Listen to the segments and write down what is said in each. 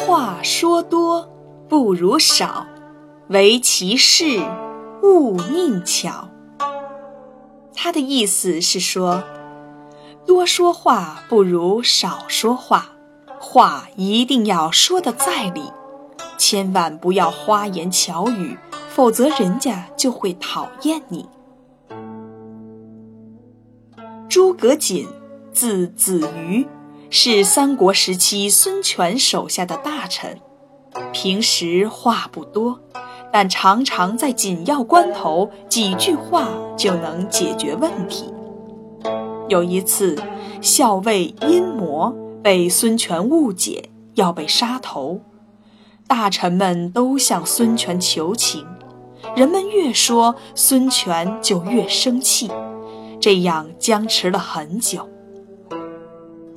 话说多不如少，唯其事勿佞巧。他的意思是说，多说话不如少说话，话一定要说的在理，千万不要花言巧语，否则人家就会讨厌你。诸葛瑾，字子瑜。是三国时期孙权手下的大臣，平时话不多，但常常在紧要关头几句话就能解决问题。有一次，校尉阴谋被孙权误解，要被杀头，大臣们都向孙权求情，人们越说孙权就越生气，这样僵持了很久。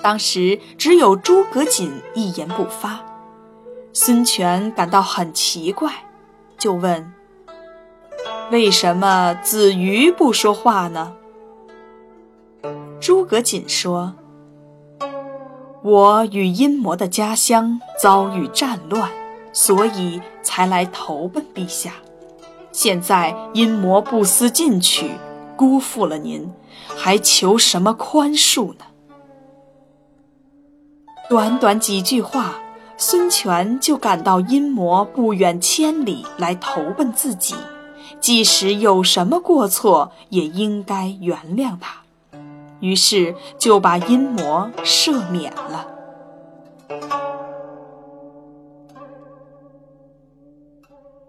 当时只有诸葛瑾一言不发，孙权感到很奇怪，就问：“为什么子瑜不说话呢？”诸葛瑾说：“我与阴谋的家乡遭遇战乱，所以才来投奔陛下。现在阴谋不思进取，辜负了您，还求什么宽恕呢？”短短几句话，孙权就感到阴谋不远千里来投奔自己，即使有什么过错，也应该原谅他，于是就把阴谋赦免了。